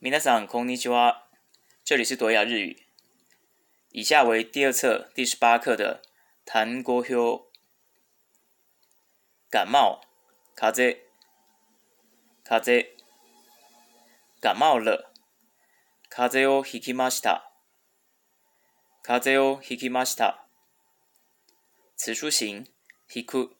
皆さんこんにちは。这里是朵雅日语。以下为第二册第十八课的単語表。感冒，風邪，風邪。感冒了，風邪をひきました。風邪をひきました。词书形，ひく，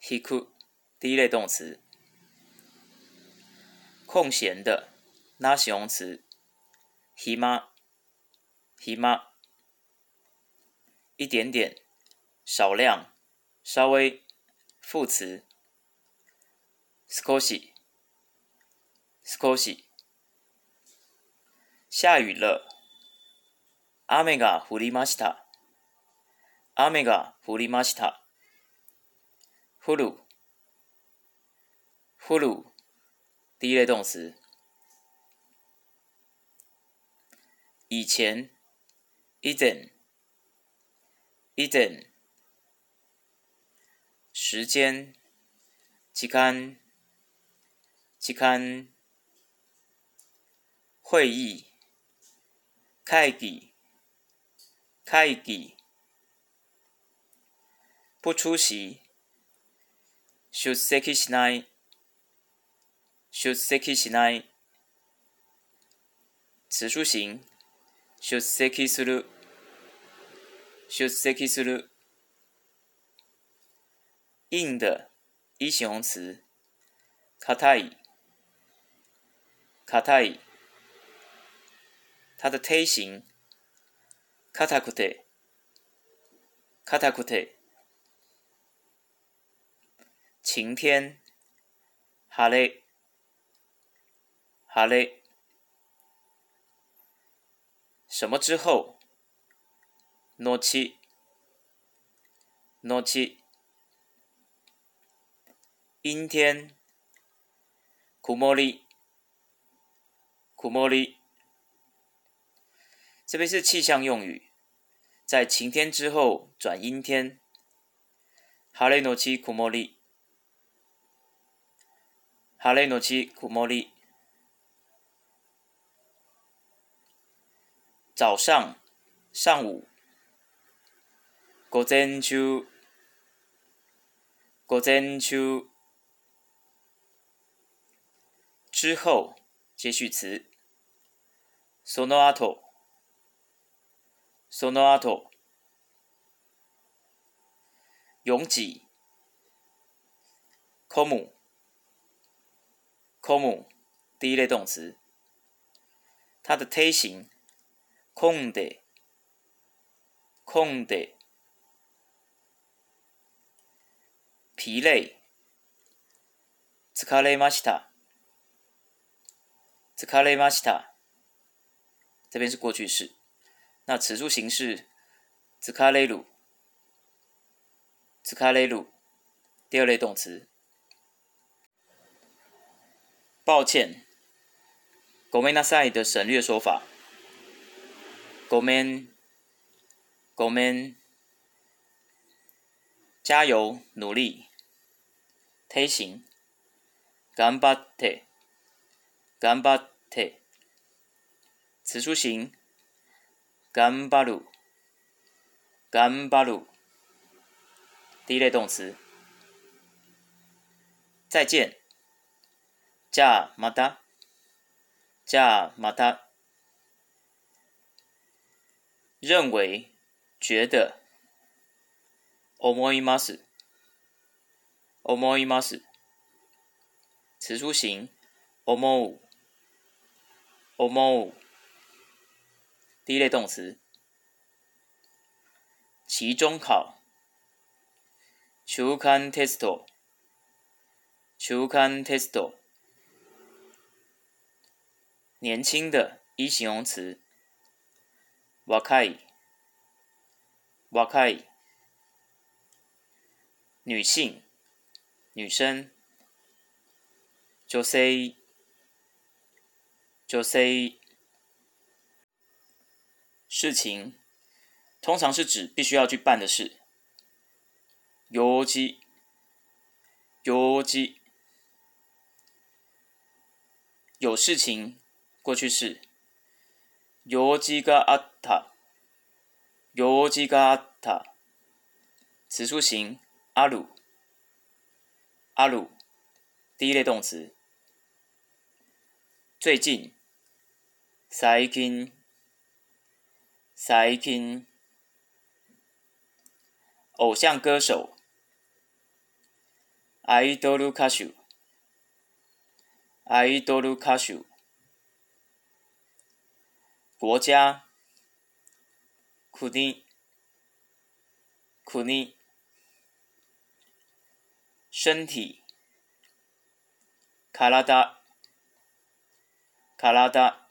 ひく。第一类动词。空闲的， 那形容词，ひま、ひま。一点点，少量，稍微，副词，少し、少し。下雨了，雨が降りました。雨が降りました。降る、降る。第一类动词。 以前，以前，以前。时间，時間，時間。会议，会議，会議。不出席，出席しない。出席しない。词书形， 出席する。出席する。硬的，一形容词，硬い。硬い。它的忒形，硬くて。硬くて。晴天，晴れ。好嘞。 什么之后？のち。のち。阴天。曇り。曇り。这边是气象用语，在晴天之后转阴天。晴れのち曇り。晴れのち曇り。 早上，上午。午前中，午前中。之后，接续词。その後，その後。拥挤。混む，混む。第一类动词。它的忒形。 空的，空的，疲累。疲れました，疲れました。这边是过去式，那词书形式，疲れる，疲れる。第二类动词。抱歉，ごめんなさい的省略说法。 ごめん、ごめん。加油，努力。忒形。頑張って、頑張って。词书形。頑張る、頑張る。第一类动词。再见。じゃあまた。じゃあまた。 认为、觉得。思います、思います。词书形。思う、思う。第一类动词。期中考。中間テスト、中間テスト。年轻的，一形容词。 若い、若い。女性、女生。女性、女性。事情，通常是指必须要去办的事。用事、用事。有事情 过去式。用事があっ た。用事があった。词书形ある。ある。第一类动词。最近。最近。最近。偶像歌手。アイドル歌手。アイドル歌手。国家。 国。国。身体。体。体。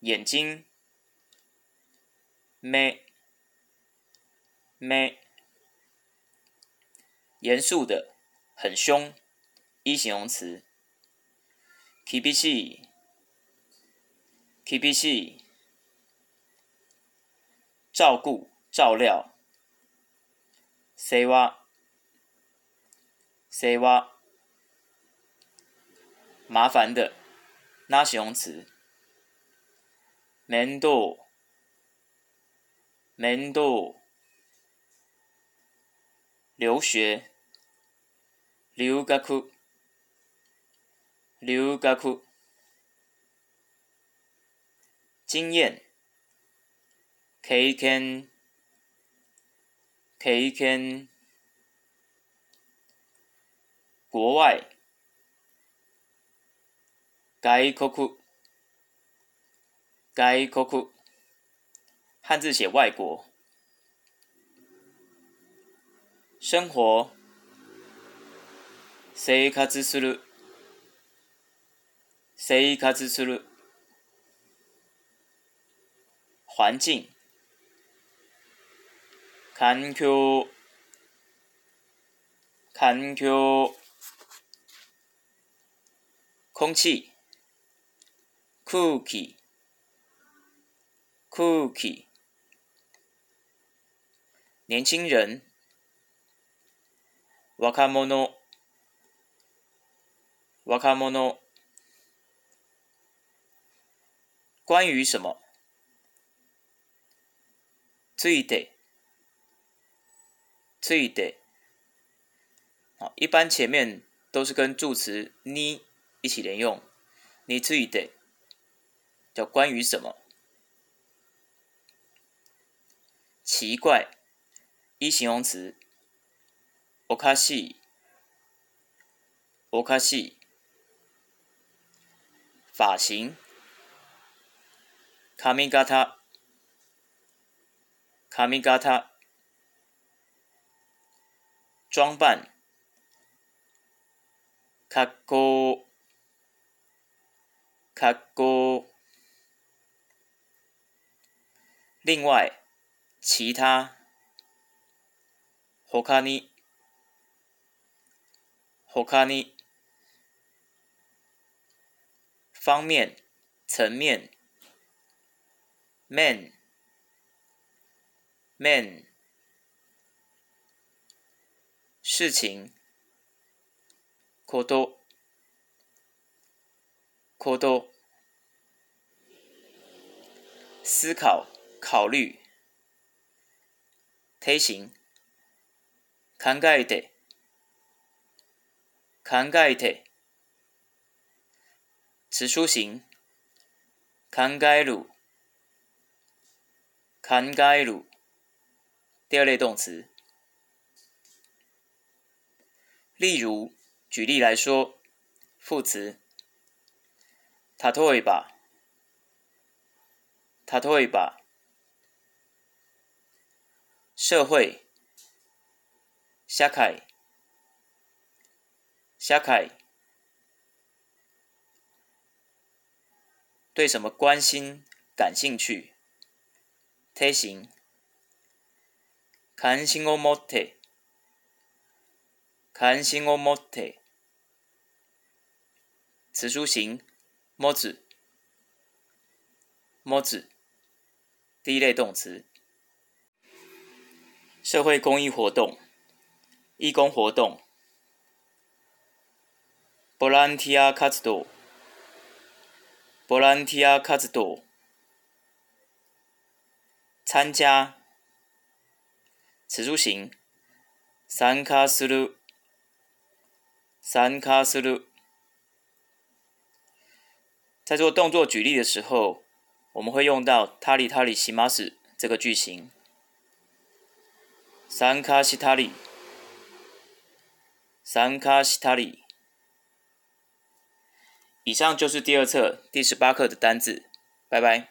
眼睛。目。目。严肃的，很凶。一形容词。厳しい。厳しい。 照顾、照料。世話。世話。麻烦的，那形容词。面倒。面倒。留学。留学。留学。经验。経験。経験。国外。外国。外国。汉字写外国。生活。生活する。生活する。环境。 環境。環境。空气。空気。空気。年轻人。若者。若者。关于什么？ついて。 ついて。好，一般前面都是跟助词に一起连用。你ついて叫关于什么？奇怪，一形容词。おかしい。おかしい。发型。髪型。髪型。 装扮。格好。格好。另外。其他。他に。他に。方面。层面。面。面。事情。こと。こと。思考。考虑。推行。考えて。考えて。词书形。考える。考える。第二类动词。 例如，举例来说，副词。例えば。例えば。社会。社会。社会。对什么关心、感兴趣？推行。関心を持って。 関心を持って。词书形。持つ。持つ。第一类动词。社会公益活动。义工活动。ボランティア活動。 ボランティア活動参加此处形参加する 参加する在做动作举例的时候，我们会用到他里他里西马斯这个句型。参加したり参加したり以上就是第二册第十八课的单字，拜拜。